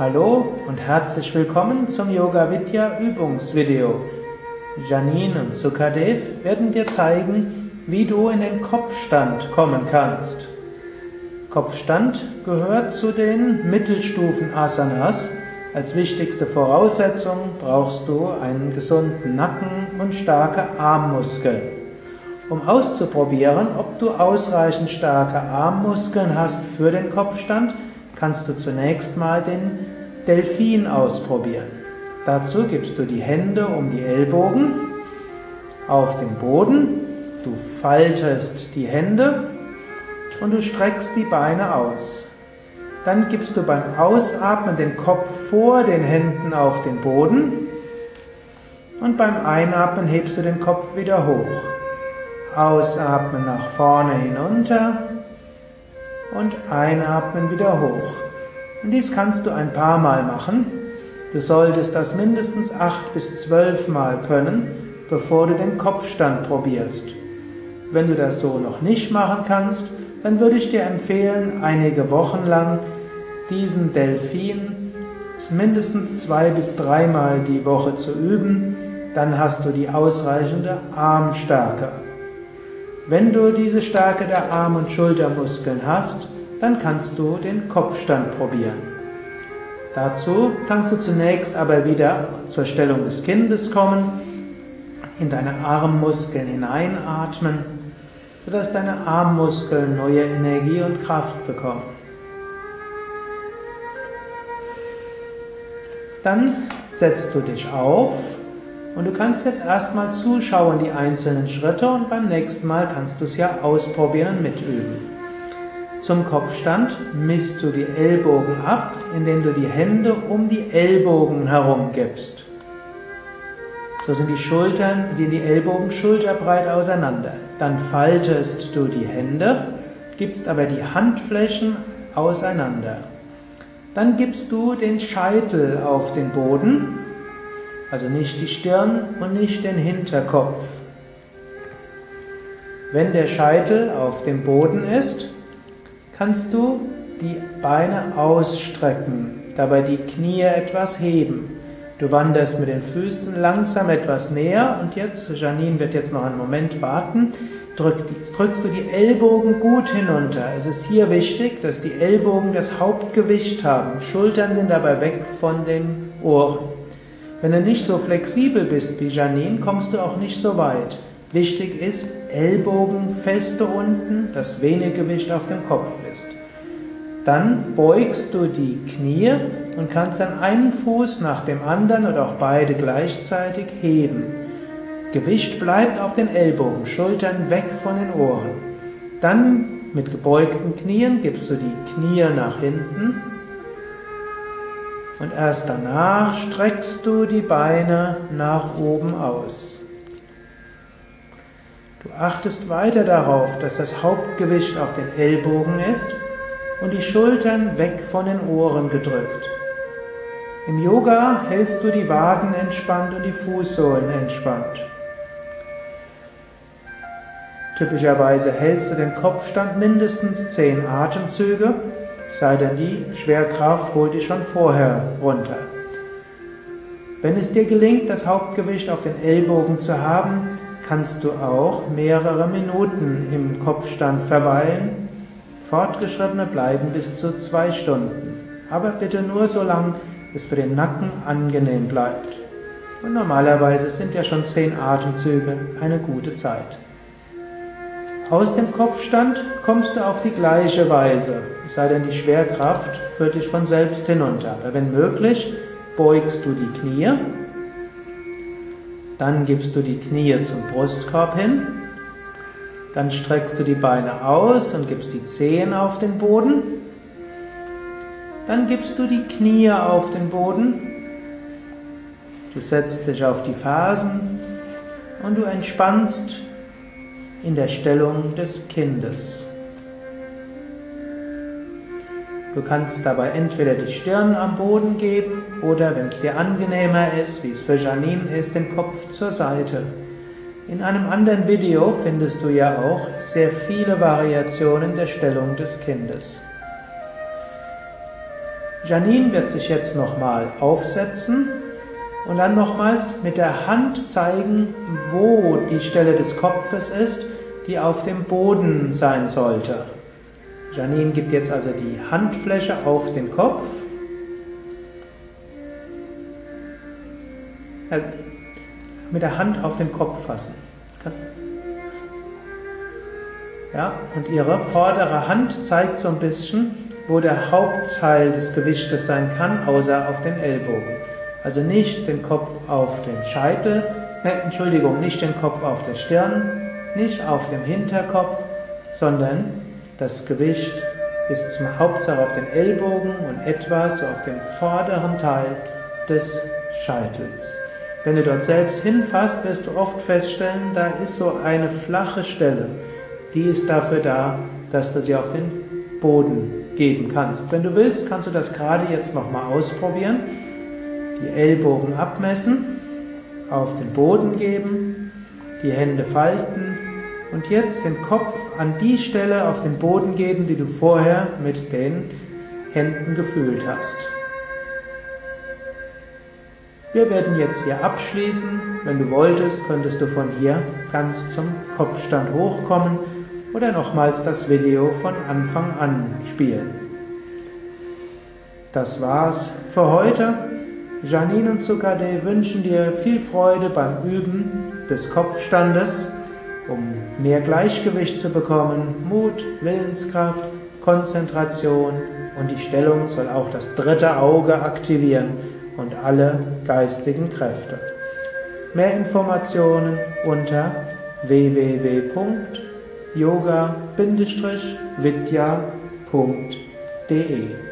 Hallo und herzlich willkommen zum Yoga Vidya Übungsvideo. Janine und Sukadev werden dir zeigen, wie du in den Kopfstand kommen kannst. Kopfstand gehört zu den Mittelstufen Asanas. Als wichtigste Voraussetzung brauchst du einen gesunden Nacken und starke Armmuskeln. Um auszuprobieren, ob du ausreichend starke Armmuskeln hast für den Kopfstand, kannst du zunächst mal den Delfin ausprobieren. Dazu gibst du die Hände um die Ellbogen auf den Boden, du faltest die Hände und du streckst die Beine aus. Dann gibst du beim Ausatmen den Kopf vor den Händen auf den Boden und beim Einatmen hebst du den Kopf wieder hoch. Ausatmen nach vorne hinunter und einatmen wieder hoch. Und dies kannst du ein paar Mal machen. Du solltest das mindestens acht bis zwölf Mal können, bevor du den Kopfstand probierst. Wenn du das so noch nicht machen kannst, dann würde ich dir empfehlen, einige Wochen lang diesen Delfin mindestens zwei bis dreimal die Woche zu üben. Dann hast du die ausreichende Armstärke. Wenn du diese Stärke der Arm- und Schultermuskeln hast, dann kannst du den Kopfstand probieren. Dazu kannst du zunächst aber wieder zur Stellung des Kindes kommen, in deine Armmuskeln hineinatmen, sodass deine Armmuskeln neue Energie und Kraft bekommen. Dann setzt du dich auf und du kannst jetzt erstmal zuschauen, die einzelnen Schritte, und beim nächsten Mal kannst du es ja ausprobieren und mitüben. Zum Kopfstand misst du die Ellbogen ab, indem du die Hände um die Ellbogen herum gibst. So sind die Schultern, die Ellbogen schulterbreit auseinander. Dann faltest du die Hände, gibst aber die Handflächen auseinander. Dann gibst du den Scheitel auf den Boden also nicht die Stirn und nicht den Hinterkopf. Wenn der Scheitel auf dem Boden ist, kannst du die Beine ausstrecken, dabei die Knie etwas heben. Du wanderst mit den Füßen langsam etwas näher und jetzt, Janine wird jetzt noch einen Moment warten, drückst du die Ellbogen gut hinunter. Es ist hier wichtig, dass die Ellbogen das Hauptgewicht haben. Schultern sind dabei weg von den Ohren. Wenn du nicht so flexibel bist wie Janine, kommst du auch nicht so weit. Wichtig ist, Ellbogen feste unten, dass wenig Gewicht auf dem Kopf ist. Dann beugst du die Knie und kannst dann einen Fuß nach dem anderen oder auch beide gleichzeitig heben. Gewicht bleibt auf den Ellbogen, Schultern weg von den Ohren. Dann mit gebeugten Knien gibst du die Knie nach hinten und erst danach streckst du die Beine nach oben aus. Du achtest weiter darauf, dass das Hauptgewicht auf den Ellbogen ist und die Schultern weg von den Ohren gedrückt. Im Yoga hältst du die Waden entspannt und die Fußsohlen entspannt. Typischerweise hältst du den Kopfstand mindestens zehn Atemzüge sei denn die Schwerkraft holt dich schon vorher runter. Wenn es dir gelingt, das Hauptgewicht auf den Ellbogen zu haben, kannst du auch mehrere Minuten im Kopfstand verweilen. Fortgeschrittene bleiben bis zu zwei Stunden. Aber bitte nur so lang, bis für den Nacken angenehm bleibt. Und normalerweise sind ja schon zehn Atemzüge eine gute Zeit. Aus dem Kopfstand kommst du auf die gleiche Weise, es sei denn, die Schwerkraft führt dich von selbst hinunter. Aber wenn möglich, beugst du die Knie, dann gibst du die Knie zum Brustkorb hin, dann streckst du die Beine aus und gibst die Zehen auf den Boden, dann gibst du die Knie auf den Boden, du setzt dich auf die Fersen und du entspannst in der Stellung des Kindes. Du kannst dabei entweder die Stirn am Boden geben oder, wenn es dir angenehmer ist, wie es für Janine ist, den Kopf zur Seite. In einem anderen Video findest du ja auch sehr viele Variationen der Stellung des Kindes. Janine wird sich jetzt nochmal aufsetzen und dann nochmals mit der Hand zeigen, wo die Stelle des Kopfes ist, die auf dem Boden sein sollte. Janine gibt jetzt also die Handfläche auf den Kopf. Also mit der Hand auf den Kopf fassen. Ja, und ihre vordere Hand zeigt so ein bisschen, wo der Hauptteil des Gewichtes sein kann, außer auf den Ellbogen. Also nicht den Kopf auf den Scheitel, ne, Entschuldigung, nicht den Kopf auf der Stirn, nicht auf dem Hinterkopf, sondern das Gewicht ist zum Hauptsache auf den Ellbogen und etwas so auf dem vorderen Teil des Scheitels. Wenn du dort selbst hinfasst, wirst du oft feststellen, da ist so eine flache Stelle. Die ist dafür da, dass du sie auf den Boden geben kannst. Wenn du willst, kannst du das gerade jetzt nochmal ausprobieren. Die Ellbogen abmessen, auf den Boden geben, die Hände falten und jetzt den Kopf an die Stelle auf den Boden geben, die du vorher mit den Händen gefühlt hast. Wir werden jetzt hier abschließen. Wenn du wolltest, könntest du von hier ganz zum Kopfstand hochkommen oder nochmals das Video von Anfang an spielen. Das war's für heute. Janine und Sukade wünschen dir viel Freude beim Üben des Kopfstandes, um mehr Gleichgewicht zu bekommen, Mut, Willenskraft, Konzentration und die Stellung soll auch das dritte Auge aktivieren und alle geistigen Kräfte. Mehr Informationen unter www.yoga-vidya.de